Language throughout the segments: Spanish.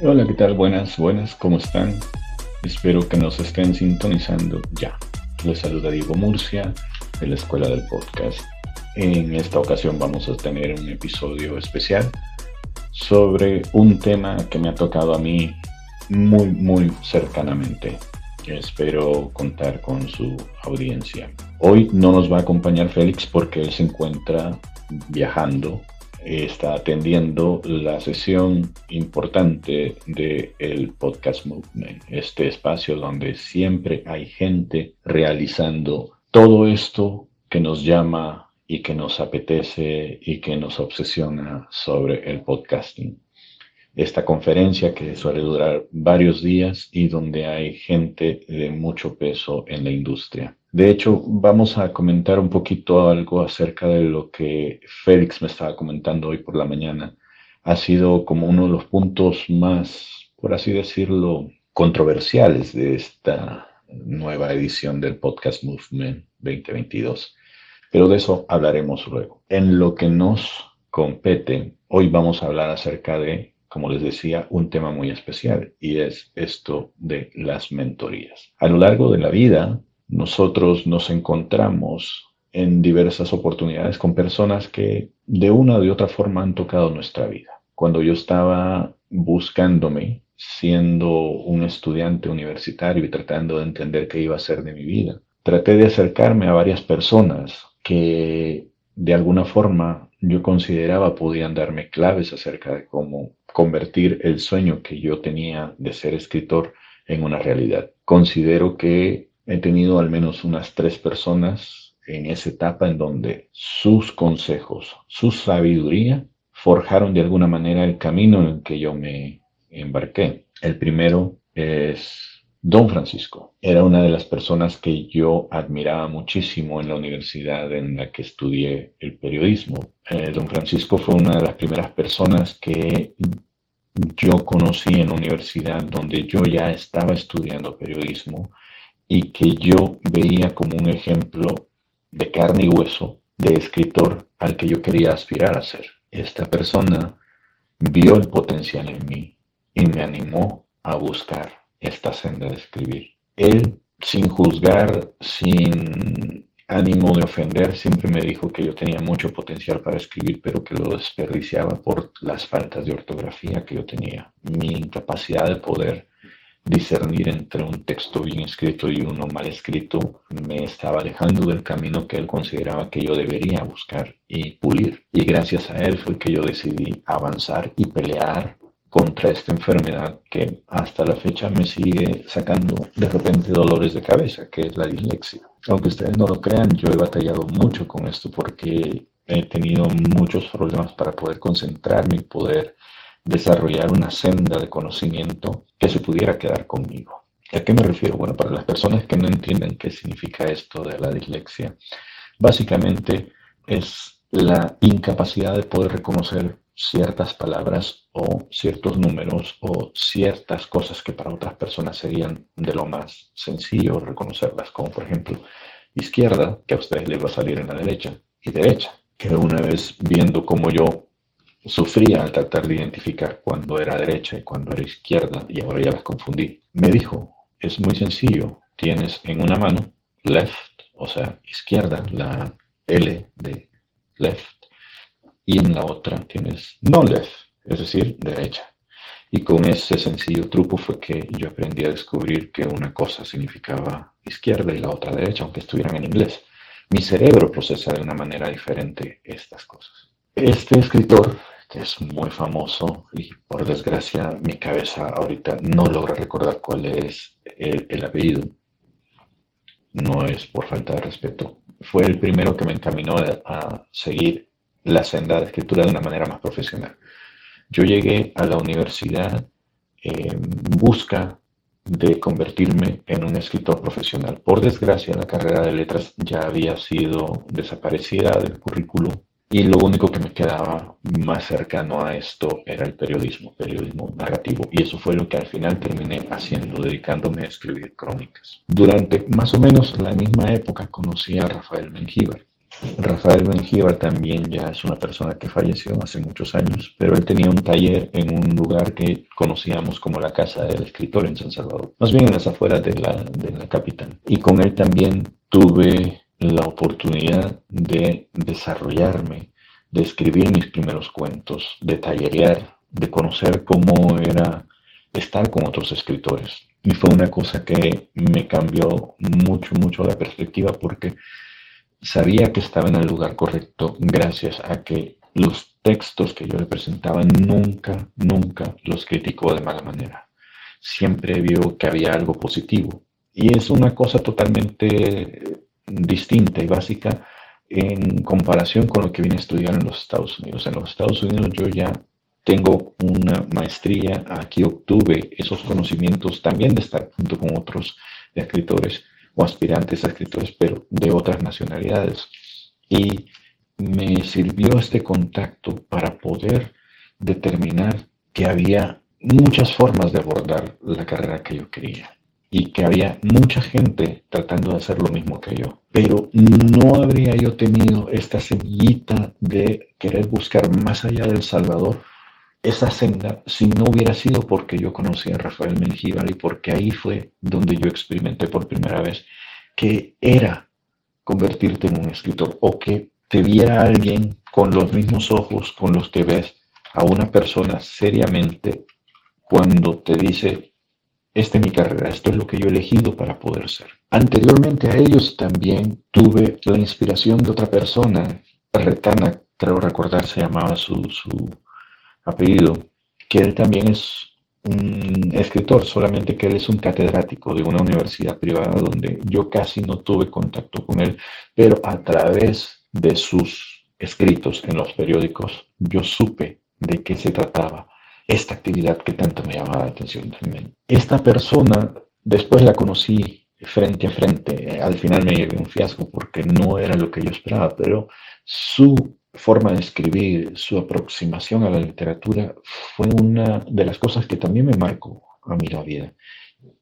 Hola, ¿qué tal? Buenas, buenas, ¿cómo están? Espero que nos estén sintonizando ya. Les saluda Diego Murcia de la Escuela del Podcast. En esta ocasión vamos a tener un episodio especial sobre un tema que me ha tocado a mí muy, muy cercanamente. Espero contar con su audiencia. Hoy no nos va a acompañar Félix porque él se encuentra viajando está atendiendo la sesión importante del Podcast Movement, este espacio donde siempre hay gente realizando todo esto que nos llama y que nos apetece y que nos obsesiona sobre el podcasting. Esta conferencia que suele durar varios días y donde hay gente de mucho peso en la industria. De hecho, vamos a comentar un poquito algo acerca de lo que Félix me estaba comentando hoy por la mañana. Ha sido como uno de los puntos más, por así decirlo, controversiales de esta nueva edición del Podcast Movement 2022. Pero de eso hablaremos luego. En lo que nos compete, hoy vamos a hablar acerca de, como les decía, un tema muy especial y es esto de las mentorías. A lo largo de la vida, nosotros nos encontramos en diversas oportunidades con personas que de una o de otra forma han tocado nuestra vida. Cuando yo estaba buscándome, siendo un estudiante universitario y tratando de entender qué iba a ser de mi vida, traté de acercarme a varias personas que de alguna forma yo consideraba podían darme claves acerca de cómo convertir el sueño que yo tenía de ser escritor en una realidad. Considero que He tenido al menos unas tres personas en esa etapa en donde sus consejos, su sabiduría, forjaron de alguna manera el camino en el que yo me embarqué. El primero es Don Francisco. Era una de las personas que yo admiraba muchísimo en la universidad en la que estudié el periodismo. Eh, don Francisco fue una de las primeras personas que yo conocí en la universidad donde yo ya estaba estudiando periodismo y que yo veía como un ejemplo de carne y hueso de escritor al que yo quería aspirar a ser. Esta persona vio el potencial en mí y me animó a buscar esta senda de escribir. Él, sin juzgar, sin ánimo de ofender, siempre me dijo que yo tenía mucho potencial para escribir, pero que lo desperdiciaba por las faltas de ortografía que yo tenía, mi incapacidad de poder discernir entre un texto bien escrito y uno mal escrito me estaba alejando del camino que él consideraba que yo debería buscar y pulir. Y gracias a él fue que yo decidí avanzar y pelear contra esta enfermedad que hasta la fecha me sigue sacando de repente dolores de cabeza, que es la dislexia. Aunque ustedes no lo crean, yo he batallado mucho con esto porque he tenido muchos problemas para poder concentrarme y poder desarrollar una senda de conocimiento que se pudiera quedar conmigo. ¿A qué me refiero? Bueno, para las personas que no entienden qué significa esto de la dislexia, básicamente es la incapacidad de poder reconocer ciertas palabras o ciertos números o ciertas cosas que para otras personas serían de lo más sencillo reconocerlas, como por ejemplo izquierda, que a ustedes les va a salir en la derecha, y derecha, que una vez viendo cómo yo Sufría al tratar de identificar cuándo era derecha y cuándo era izquierda y ahora ya las confundí. Me dijo, es muy sencillo, tienes en una mano left, o sea, izquierda, la L de left, y en la otra tienes no left, es decir, derecha. Y con ese sencillo truco fue que yo aprendí a descubrir que una cosa significaba izquierda y la otra derecha, aunque estuvieran en inglés. Mi cerebro procesa de una manera diferente estas cosas. Este escritor es muy famoso y por desgracia mi cabeza ahorita no logra recordar cuál es el, apellido. No es por falta de respeto. Fue el primero que me encaminó a, seguir la senda de escritura de una manera más profesional. Yo llegué a la universidad en busca de convertirme en un escritor profesional. Por desgracia, la carrera de letras ya había sido desaparecida del currículum y lo único que me quedaba más cercano a esto era el periodismo, periodismo narrativo. Y eso fue lo que al final terminé haciendo, dedicándome a escribir crónicas. Durante más o menos la misma época conocí a Rafael Mengíbar. Rafael Mengíbar también ya es una persona que falleció hace muchos años, pero él tenía un taller en un lugar que conocíamos como la Casa del Escritor en San Salvador, más bien en las afueras de la, de la capital. Y con él también tuve la oportunidad de desarrollarme, de escribir mis primeros cuentos, de tallerear, de conocer cómo era estar con otros escritores. Y fue una cosa que me cambió mucho, mucho la perspectiva porque sabía que estaba en el lugar correcto gracias a que los textos que yo le presentaba nunca, nunca los criticó de mala manera. Siempre vio que había algo positivo. Y es una cosa totalmente distinta y básica en comparación con lo que vine a estudiar en los Estados Unidos. En los Estados Unidos yo ya tengo una maestría, aquí obtuve esos conocimientos también de estar junto con otros escritores o aspirantes a escritores, pero de otras nacionalidades. Y me sirvió este contacto para poder determinar que había muchas formas de abordar la carrera que yo quería y que había mucha gente tratando de hacer lo mismo que yo. Pero no habría yo tenido esta semillita de querer buscar más allá del Salvador esa senda si no hubiera sido porque yo conocí a Rafael Mengíbar y porque ahí fue donde yo experimenté por primera vez que era convertirte en un escritor o que te viera alguien con los mismos ojos con los que ves a una persona seriamente cuando te dice, esta es mi carrera, esto es lo que yo he elegido para poder ser. Anteriormente a ellos también tuve la inspiración de otra persona, Retana, creo recordar se llamaba su, su apellido, que él también es un escritor, solamente que él es un catedrático de una universidad privada donde yo casi no tuve contacto con él, pero a través de sus escritos en los periódicos yo supe de qué se trataba esta actividad que tanto me llamaba la atención también. Esta persona después la conocí frente a frente, al final me llevé un fiasco porque no era lo que yo esperaba, pero su forma de escribir, su aproximación a la literatura fue una de las cosas que también me marcó a mí la vida.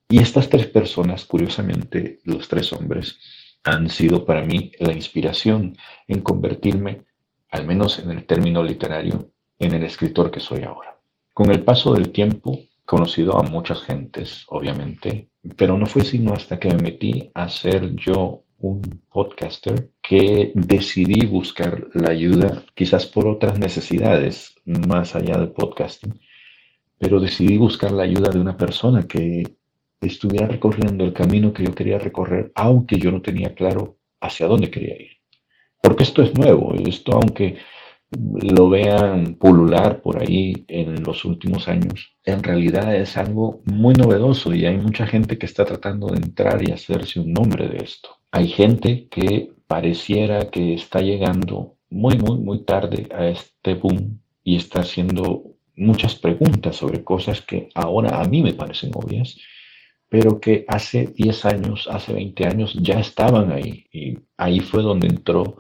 Y estas tres personas, curiosamente, los tres hombres, han sido para mí la inspiración en convertirme, al menos en el término literario, en el escritor que soy ahora. Con el paso del tiempo, conocido a muchas gentes, obviamente, pero no fue sino hasta que me metí a ser yo un podcaster que decidí buscar la ayuda, quizás por otras necesidades más allá del podcasting, pero decidí buscar la ayuda de una persona que estuviera recorriendo el camino que yo quería recorrer, aunque yo no tenía claro hacia dónde quería ir. Porque esto es nuevo, esto aunque lo vean pulular por ahí en los últimos años, en realidad es algo muy novedoso y hay mucha gente que está tratando de entrar y hacerse un nombre de esto. Hay gente que pareciera que está llegando muy, muy, muy tarde a este boom y está haciendo muchas preguntas sobre cosas que ahora a mí me parecen obvias, pero que hace 10 años, hace 20 años ya estaban ahí. Y ahí fue donde entró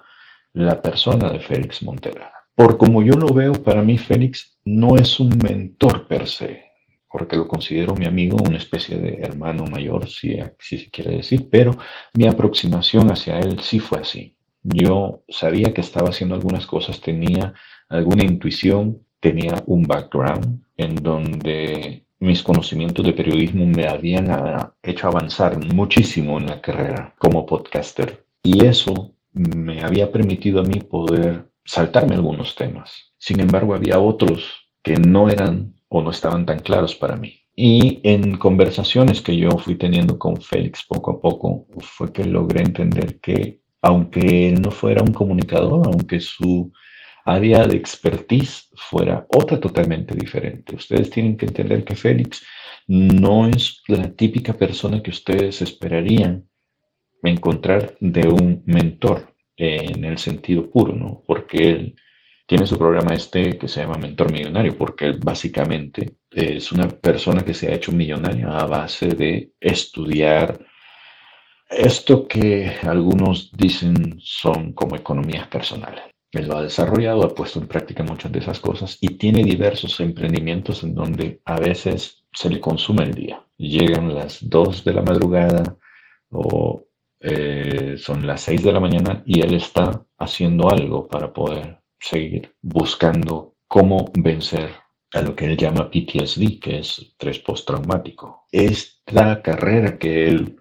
la persona de Félix Montera. Por como yo lo veo, para mí Félix no es un mentor per se, porque lo considero mi amigo, una especie de hermano mayor, si, si se quiere decir, pero mi aproximación hacia él sí fue así. Yo sabía que estaba haciendo algunas cosas, tenía alguna intuición, tenía un background en donde mis conocimientos de periodismo me habían hecho avanzar muchísimo en la carrera como podcaster. Y eso me había permitido a mí poder saltarme algunos temas. Sin embargo, había otros que no eran o no estaban tan claros para mí. Y en conversaciones que yo fui teniendo con Félix poco a poco, fue que logré entender que aunque él no fuera un comunicador, aunque su área de expertise fuera otra totalmente diferente. Ustedes tienen que entender que Félix no es la típica persona que ustedes esperarían encontrar de un mentor en el sentido puro, ¿no? Porque él tiene su programa este que se llama Mentor Millonario, porque él básicamente es una persona que se ha hecho millonaria a base de estudiar esto que algunos dicen son como economías personales. Él lo ha desarrollado, ha puesto en práctica muchas de esas cosas y tiene diversos emprendimientos en donde a veces se le consume el día. Llegan las 2 de la madrugada o eh, son las 6 de la mañana y él está haciendo algo para poder seguir buscando cómo vencer a lo que él llama PTSD, que es estrés postraumático. Esta carrera que él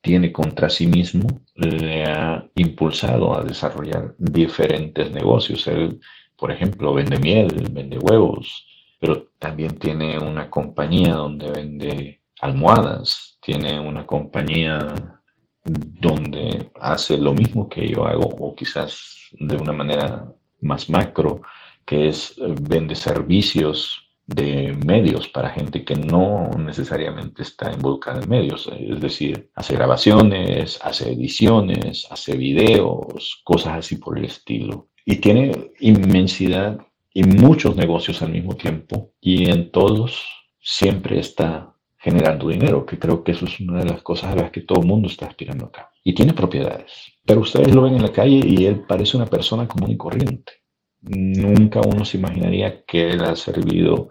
tiene contra sí mismo le ha impulsado a desarrollar diferentes negocios. Él, por ejemplo, vende miel, vende huevos, pero también tiene una compañía donde vende almohadas, tiene una compañía donde hace lo mismo que yo hago, o quizás de una manera más macro, que es eh, vende servicios de medios para gente que no necesariamente está involucrada en medios, es decir, hace grabaciones, hace ediciones, hace videos, cosas así por el estilo. Y tiene inmensidad y muchos negocios al mismo tiempo y en todos siempre está generando dinero, que creo que eso es una de las cosas a las que todo el mundo está aspirando acá. Y tiene propiedades, pero ustedes lo ven en la calle y él parece una persona común y corriente. Nunca uno se imaginaría que él ha servido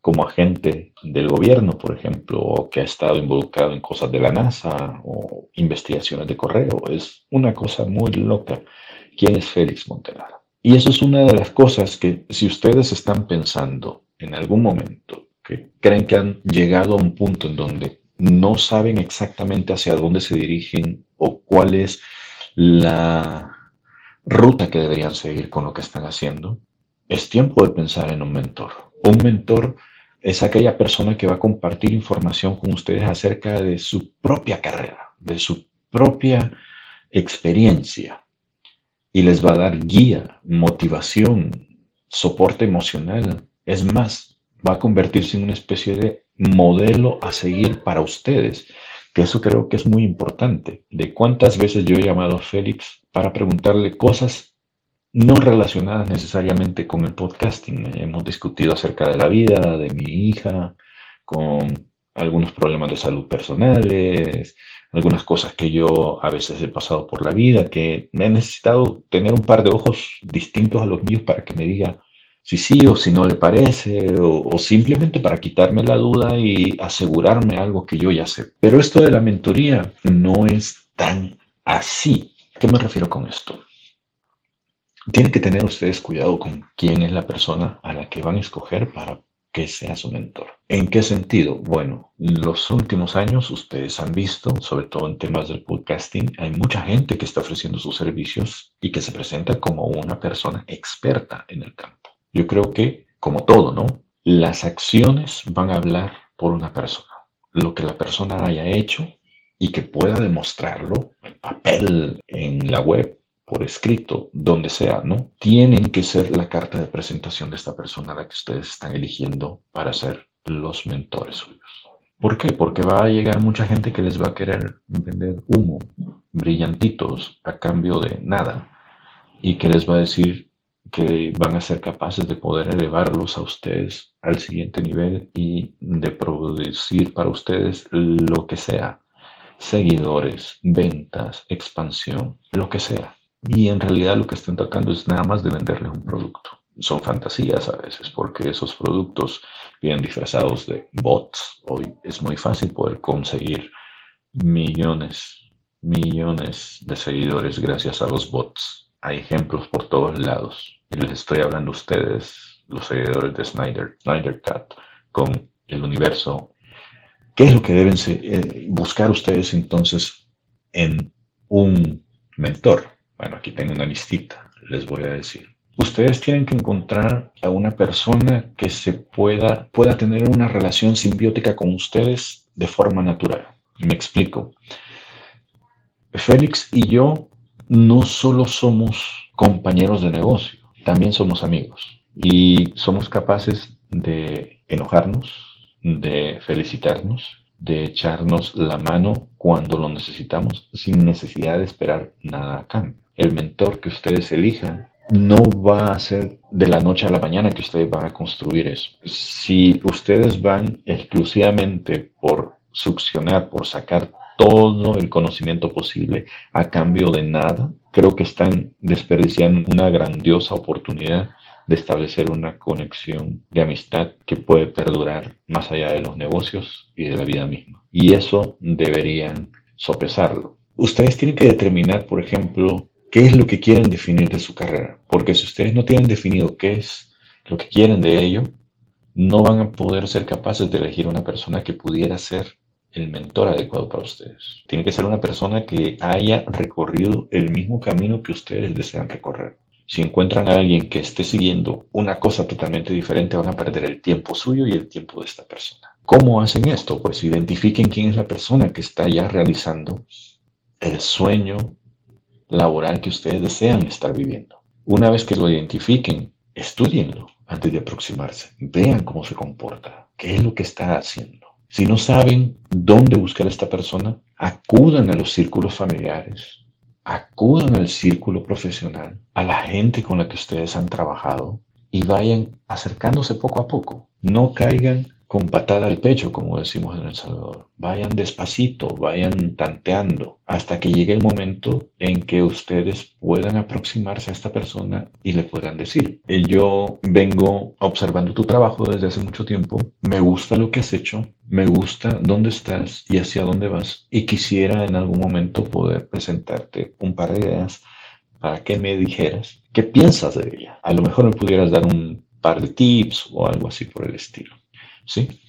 como agente del gobierno, por ejemplo, o que ha estado involucrado en cosas de la NASA o investigaciones de correo. Es una cosa muy loca. ¿Quién es Félix Montelar? Y eso es una de las cosas que si ustedes están pensando en algún momento, que creen que han llegado a un punto en donde no saben exactamente hacia dónde se dirigen o cuál es la ruta que deberían seguir con lo que están haciendo, es tiempo de pensar en un mentor. Un mentor es aquella persona que va a compartir información con ustedes acerca de su propia carrera, de su propia experiencia y les va a dar guía, motivación, soporte emocional. Es más, va a convertirse en una especie de modelo a seguir para ustedes, que eso creo que es muy importante. De cuántas veces yo he llamado a Félix para preguntarle cosas no relacionadas necesariamente con el podcasting. Hemos discutido acerca de la vida de mi hija, con algunos problemas de salud personales, algunas cosas que yo a veces he pasado por la vida, que me he necesitado tener un par de ojos distintos a los míos para que me diga si sí o si no le parece, o, simplemente para quitarme la duda y asegurarme algo que yo ya sé. Pero esto de la mentoría no es tan así. ¿A qué me refiero con esto? Tienen que tener ustedes cuidado con quién es la persona a la que van a escoger para que sea su mentor. ¿En qué sentido? Bueno, los últimos años ustedes han visto, sobre todo en temas del podcasting, hay mucha gente que está ofreciendo sus servicios y que se presenta como una persona experta en el campo. Yo creo que, como todo, ¿no? Las acciones van a hablar por una persona. Lo que la persona haya hecho y que pueda demostrarlo en papel, en la web, por escrito, donde sea, ¿no? Tienen que ser la carta de presentación de esta persona la que ustedes están eligiendo para ser los mentores suyos. ¿Por qué? Porque va a llegar mucha gente que les va a querer vender humo, brillantitos, a cambio de nada, y que les va a decir que van a ser capaces de poder elevarlos a ustedes al siguiente nivel y de producir para ustedes lo que sea, seguidores, ventas, expansión, lo que sea. Y en realidad lo que están tratando es nada más de venderles un producto. Son fantasías a veces porque esos productos vienen disfrazados de bots. Hoy es muy fácil poder conseguir millones, millones de seguidores gracias a los bots. Hay ejemplos por todos lados. Les estoy hablando a ustedes, los seguidores de Snyder, Snyder Cat, con el universo. ¿Qué es lo que deben eh, buscar ustedes entonces en un mentor? Bueno, aquí tengo una listita, les voy a decir. Ustedes tienen que encontrar a una persona que se pueda, pueda tener una relación simbiótica con ustedes de forma natural. Me explico. Félix y yo no solo somos compañeros de negocio, también somos amigos y somos capaces de enojarnos, de felicitarnos, de echarnos la mano cuando lo necesitamos sin necesidad de esperar nada a cambio el mentor que ustedes elijan no va a ser de la noche a la mañana que ustedes van a construir eso. Si ustedes van exclusivamente por succionar, por sacar todo el conocimiento posible a cambio de nada, creo que están desperdiciando una grandiosa oportunidad de establecer una conexión de amistad que puede perdurar más allá de los negocios y de la vida misma. Y eso deberían sopesarlo Ustedes tienen que determinar, por ejemplo, qué es lo que quieren definir de su carrera. Porque si ustedes no tienen definido qué es lo que quieren de ello, no van a poder ser capaces de elegir una persona que pudiera ser el mentor adecuado para ustedes. Tiene que ser una persona que haya recorrido el mismo camino que ustedes desean recorrer. Si encuentran a alguien que esté siguiendo una cosa totalmente diferente, van a perder el tiempo suyo y el tiempo de esta persona. ¿Cómo hacen esto? Pues identifiquen quién es la persona que está ya realizando el sueño laboral que ustedes desean estar viviendo. Una vez que lo identifiquen, estudienlo antes de aproximarse. Vean cómo se comporta, qué es lo que está haciendo. Si no saben dónde buscar a esta persona, acudan a los círculos familiares, acudan al círculo profesional, a la gente con la que ustedes han trabajado y vayan acercándose poco a poco. No caigan con patada al pecho, como decimos en El Salvador. Vayan despacito, vayan tanteando hasta que llegue el momento en que ustedes puedan aproximarse a esta persona y le puedan decir, eh, yo vengo observando tu trabajo desde hace mucho tiempo, me gusta lo que has hecho, me gusta dónde estás y hacia dónde vas y quisiera en algún momento poder presentarte un par de ideas para que me dijeras qué piensas de ella. A lo mejor me pudieras dar un par de tips o algo así por el estilo. ¿Sí?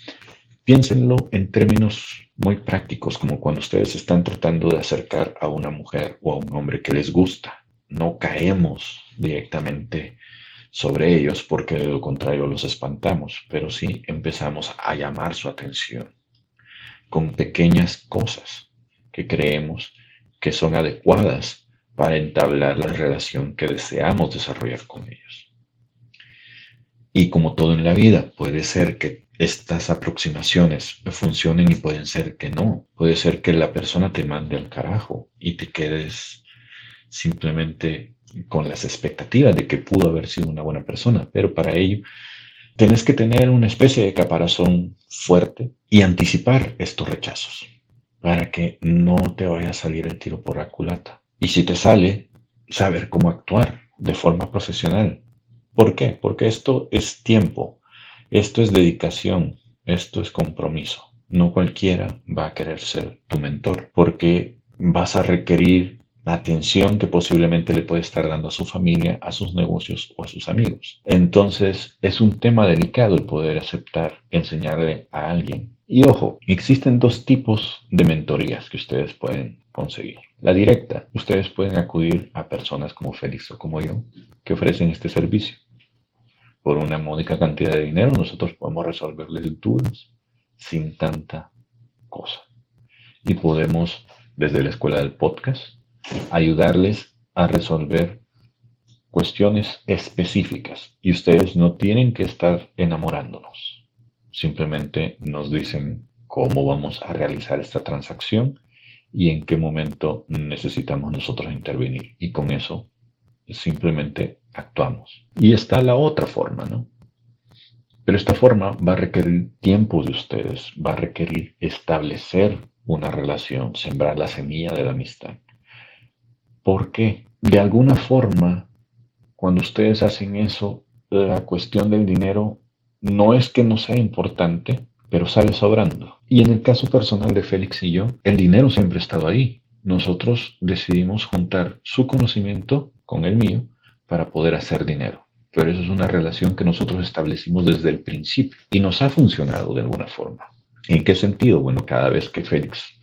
Piénsenlo en términos muy prácticos, como cuando ustedes están tratando de acercar a una mujer o a un hombre que les gusta. No caemos directamente sobre ellos porque de lo contrario los espantamos, pero sí empezamos a llamar su atención con pequeñas cosas que creemos que son adecuadas para entablar la relación que deseamos desarrollar con ellos. Y como todo en la vida, puede ser que estas aproximaciones funcionen y pueden ser que no. Puede ser que la persona te mande al carajo y te quedes simplemente con las expectativas de que pudo haber sido una buena persona, pero para ello tienes que tener una especie de caparazón fuerte y anticipar estos rechazos para que no te vaya a salir el tiro por la culata. Y si te sale, saber cómo actuar de forma profesional. ¿Por qué? Porque esto es tiempo, esto es dedicación, esto es compromiso. No cualquiera va a querer ser tu mentor porque vas a requerir la atención que posiblemente le puede estar dando a su familia, a sus negocios o a sus amigos. Entonces es un tema delicado el poder aceptar, enseñarle a alguien. Y ojo, existen dos tipos de mentorías que ustedes pueden conseguir. La directa, ustedes pueden acudir a personas como Félix o como yo que ofrecen este servicio por una módica cantidad de dinero, nosotros podemos resolverles dudas sin tanta cosa. Y podemos, desde la escuela del podcast, ayudarles a resolver cuestiones específicas. Y ustedes no tienen que estar enamorándonos. Simplemente nos dicen cómo vamos a realizar esta transacción y en qué momento necesitamos nosotros intervenir. Y con eso simplemente actuamos. Y está la otra forma, ¿no? Pero esta forma va a requerir tiempo de ustedes, va a requerir establecer una relación, sembrar la semilla de la amistad. Porque de alguna forma, cuando ustedes hacen eso, la cuestión del dinero no es que no sea importante, pero sale sobrando. Y en el caso personal de Félix y yo, el dinero siempre ha estado ahí. Nosotros decidimos juntar su conocimiento con el mío para poder hacer dinero. Pero eso es una relación que nosotros establecimos desde el principio y nos ha funcionado de alguna forma. ¿En qué sentido? Bueno, cada vez que Félix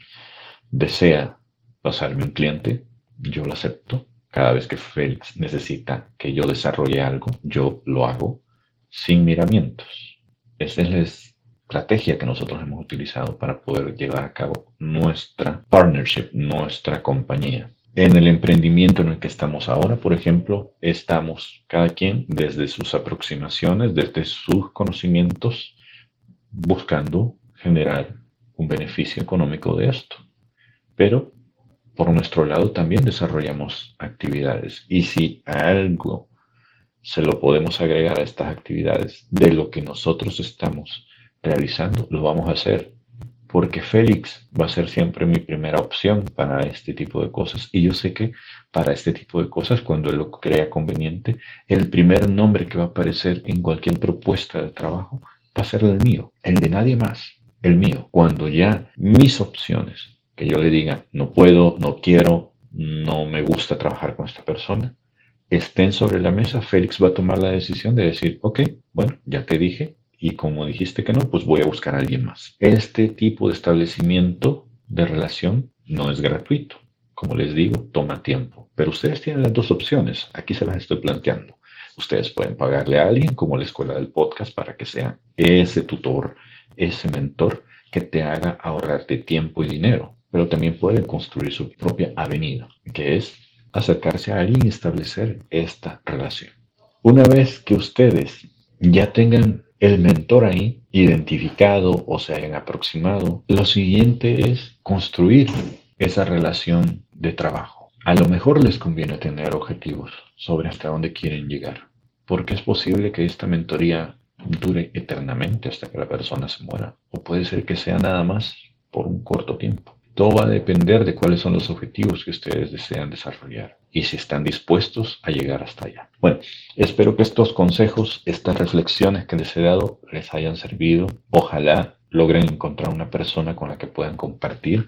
desea pasarme un cliente, yo lo acepto. Cada vez que Félix necesita que yo desarrolle algo, yo lo hago sin miramientos. Esa es la estrategia que nosotros hemos utilizado para poder llevar a cabo nuestra partnership, nuestra compañía. En el emprendimiento en el que estamos ahora, por ejemplo, estamos cada quien desde sus aproximaciones, desde sus conocimientos, buscando generar un beneficio económico de esto. Pero por nuestro lado también desarrollamos actividades. Y si algo se lo podemos agregar a estas actividades de lo que nosotros estamos realizando, lo vamos a hacer porque Félix va a ser siempre mi primera opción para este tipo de cosas. Y yo sé que para este tipo de cosas, cuando lo crea conveniente, el primer nombre que va a aparecer en cualquier propuesta de trabajo va a ser el mío, el de nadie más, el mío. Cuando ya mis opciones que yo le diga, no puedo, no quiero, no me gusta trabajar con esta persona, estén sobre la mesa, Félix va a tomar la decisión de decir, ok, bueno, ya te dije, y como dijiste que no, pues voy a buscar a alguien más. Este tipo de establecimiento de relación no es gratuito. Como les digo, toma tiempo. Pero ustedes tienen las dos opciones. Aquí se las estoy planteando. Ustedes pueden pagarle a alguien como la escuela del podcast para que sea ese tutor, ese mentor que te haga ahorrarte tiempo y dinero. Pero también pueden construir su propia avenida, que es acercarse a alguien y establecer esta relación. Una vez que ustedes ya tengan el mentor ahí identificado o se hayan aproximado, lo siguiente es construir esa relación de trabajo. A lo mejor les conviene tener objetivos sobre hasta dónde quieren llegar, porque es posible que esta mentoría dure eternamente hasta que la persona se muera, o puede ser que sea nada más por un corto tiempo. Todo va a depender de cuáles son los objetivos que ustedes desean desarrollar y si están dispuestos a llegar hasta allá. Bueno, espero que estos consejos, estas reflexiones que les he dado les hayan servido. Ojalá logren encontrar una persona con la que puedan compartir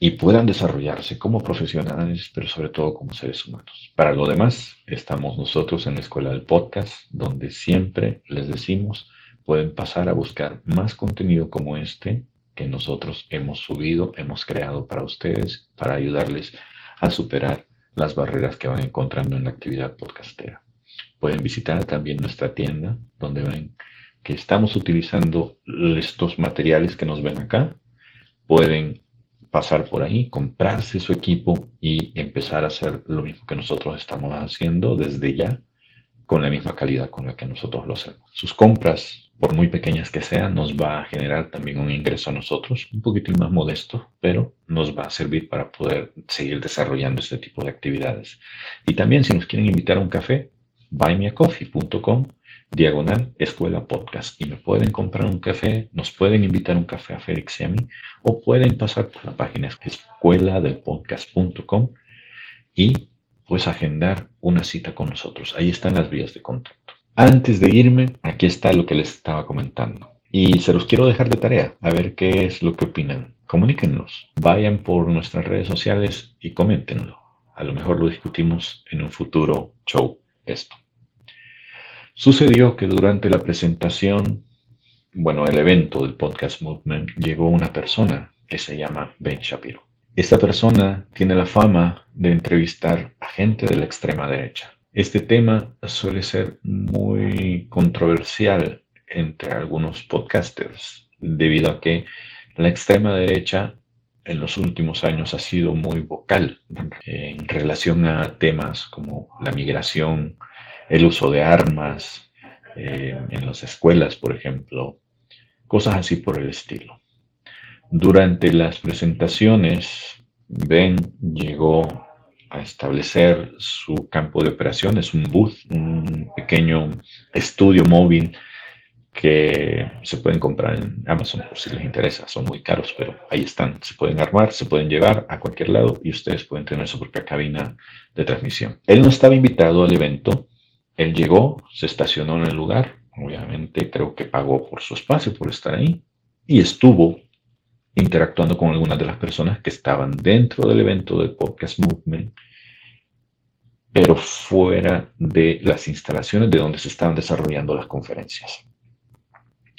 y puedan desarrollarse como profesionales, pero sobre todo como seres humanos. Para lo demás, estamos nosotros en la Escuela del Podcast, donde siempre les decimos, pueden pasar a buscar más contenido como este que nosotros hemos subido, hemos creado para ustedes, para ayudarles a superar las barreras que van encontrando en la actividad podcastera. Pueden visitar también nuestra tienda, donde ven que estamos utilizando estos materiales que nos ven acá. Pueden pasar por ahí, comprarse su equipo y empezar a hacer lo mismo que nosotros estamos haciendo desde ya, con la misma calidad con la que nosotros lo hacemos. Sus compras por muy pequeñas que sean, nos va a generar también un ingreso a nosotros, un poquitín más modesto, pero nos va a servir para poder seguir desarrollando este tipo de actividades. Y también si nos quieren invitar a un café, buymeacoffee.com diagonal escuela podcast y me pueden comprar un café, nos pueden invitar un café a Félix y a mí o pueden pasar por la página escuela del podcast.com y pues agendar una cita con nosotros. Ahí están las vías de contacto. Antes de irme, aquí está lo que les estaba comentando. Y se los quiero dejar de tarea, a ver qué es lo que opinan. Comuníquenlos, vayan por nuestras redes sociales y coméntenlo. A lo mejor lo discutimos en un futuro show esto. Sucedió que durante la presentación, bueno, el evento del Podcast Movement, llegó una persona que se llama Ben Shapiro. Esta persona tiene la fama de entrevistar a gente de la extrema derecha. Este tema suele ser muy controversial entre algunos podcasters debido a que la extrema derecha en los últimos años ha sido muy vocal en relación a temas como la migración, el uso de armas eh, en las escuelas, por ejemplo, cosas así por el estilo. Durante las presentaciones, Ben llegó a establecer su campo de operaciones, un booth, un pequeño estudio móvil que se pueden comprar en Amazon por si les interesa. Son muy caros, pero ahí están. Se pueden armar, se pueden llevar a cualquier lado y ustedes pueden tener su propia cabina de transmisión. Él no estaba invitado al evento. Él llegó, se estacionó en el lugar. Obviamente creo que pagó por su espacio, por estar ahí. Y estuvo interactuando con algunas de las personas que estaban dentro del evento del Podcast Movement, pero fuera de las instalaciones de donde se estaban desarrollando las conferencias.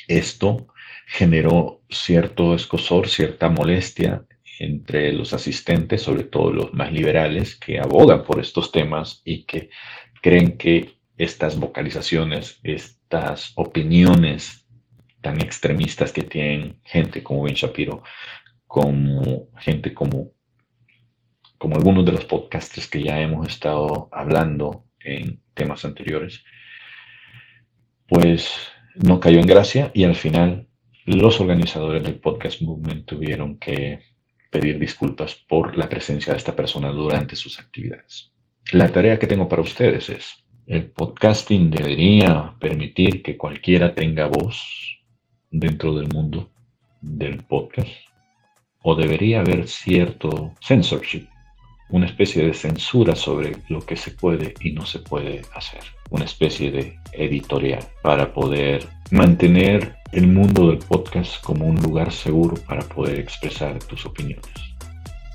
Esto generó cierto escosor, cierta molestia entre los asistentes, sobre todo los más liberales, que abogan por estos temas y que creen que estas vocalizaciones, estas opiniones tan extremistas que tienen gente como Ben Shapiro, como gente como, como algunos de los podcasters que ya hemos estado hablando en temas anteriores, pues no cayó en gracia y al final los organizadores del podcast movement tuvieron que pedir disculpas por la presencia de esta persona durante sus actividades. La tarea que tengo para ustedes es, el podcasting debería permitir que cualquiera tenga voz dentro del mundo del podcast? ¿O debería haber cierto censorship, una especie de censura sobre lo que se puede y no se puede hacer? Una especie de editorial para poder mantener el mundo del podcast como un lugar seguro para poder expresar tus opiniones.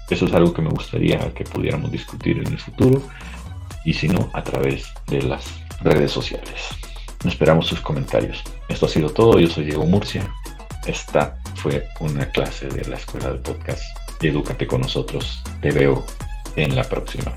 Eso es algo que me gustaría que pudiéramos discutir en el futuro y si no, a través de las redes sociales. Esperamos sus comentarios. Esto ha sido todo. Yo soy Diego Murcia. Esta fue una clase de la Escuela del Podcast. Edúcate con nosotros. Te veo en la próxima.